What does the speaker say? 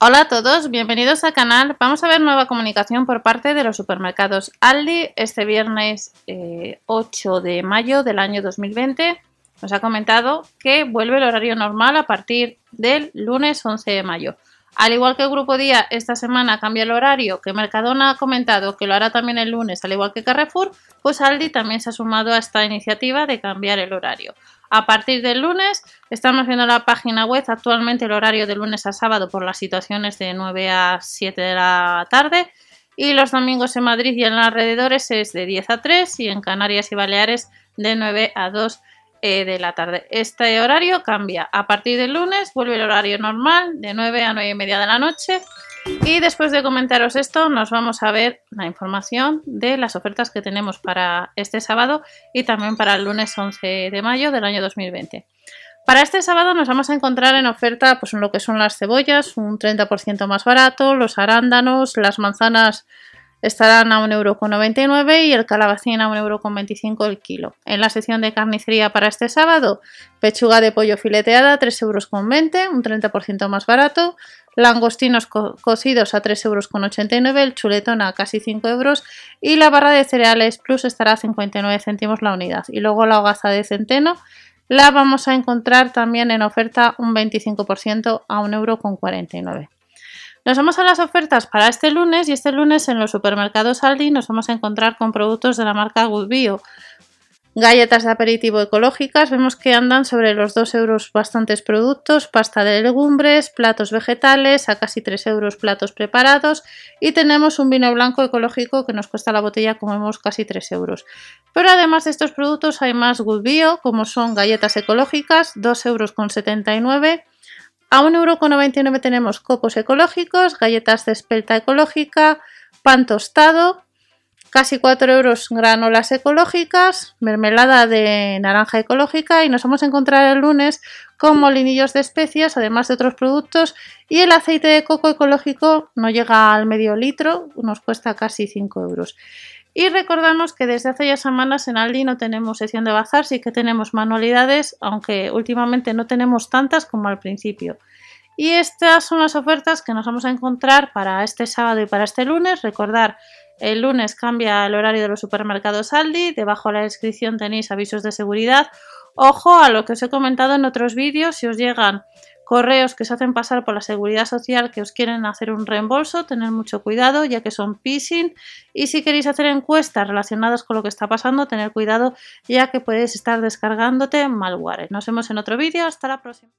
Hola a todos, bienvenidos al canal. Vamos a ver nueva comunicación por parte de los supermercados Aldi este viernes 8 eh, de mayo del año 2020. Nos ha comentado que vuelve el horario normal a partir del lunes 11 de mayo. Al igual que el Grupo Día esta semana cambia el horario, que Mercadona ha comentado que lo hará también el lunes, al igual que Carrefour, pues Aldi también se ha sumado a esta iniciativa de cambiar el horario. A partir del lunes estamos viendo la página web actualmente el horario de lunes a sábado por las situaciones de 9 a 7 de la tarde y los domingos en Madrid y en los alrededores es de 10 a 3 y en Canarias y Baleares de 9 a 2 eh, de la tarde. Este horario cambia. A partir del lunes vuelve el horario normal de 9 a 9 y media de la noche y después de comentaros esto, nos vamos a ver la información de las ofertas que tenemos para este sábado y también para el lunes 11 de mayo del año 2020. Para este sábado nos vamos a encontrar en oferta pues, lo que son las cebollas, un 30% más barato, los arándanos, las manzanas estarán a 1,99€ y el calabacín a 1,25€ el kilo. En la sección de carnicería para este sábado, pechuga de pollo fileteada 3,20€, un 30% más barato, langostinos cocidos a 3,89€, el chuletón a casi 5 euros y la barra de cereales plus estará a 59 céntimos la unidad. Y luego la hogaza de centeno la vamos a encontrar también en oferta un 25% a 1,49€. Nos vamos a las ofertas para este lunes y este lunes en los supermercados Aldi nos vamos a encontrar con productos de la marca Good Bio. Galletas de aperitivo ecológicas, vemos que andan sobre los 2 euros bastantes productos, pasta de legumbres, platos vegetales, a casi 3 euros platos preparados y tenemos un vino blanco ecológico que nos cuesta la botella como vemos casi 3 euros. Pero además de estos productos hay más Good Bio como son galletas ecológicas, 2 euros con 79 a 1,99€ tenemos copos ecológicos, galletas de espelta ecológica, pan tostado, casi 4 euros granolas ecológicas, mermelada de naranja ecológica y nos vamos a encontrar el lunes con molinillos de especias, además de otros productos y el aceite de coco ecológico no llega al medio litro, nos cuesta casi 5 euros. Y recordamos que desde hace ya semanas en Aldi no tenemos sección de bazar, sí que tenemos manualidades, aunque últimamente no tenemos tantas como al principio. Y estas son las ofertas que nos vamos a encontrar para este sábado y para este lunes. Recordar, el lunes cambia el horario de los supermercados Aldi, debajo de la descripción tenéis avisos de seguridad. Ojo a lo que os he comentado en otros vídeos, si os llegan correos que se hacen pasar por la seguridad social que os quieren hacer un reembolso, tener mucho cuidado ya que son phishing y si queréis hacer encuestas relacionadas con lo que está pasando, tener cuidado ya que puedes estar descargándote malware. Nos vemos en otro vídeo, hasta la próxima.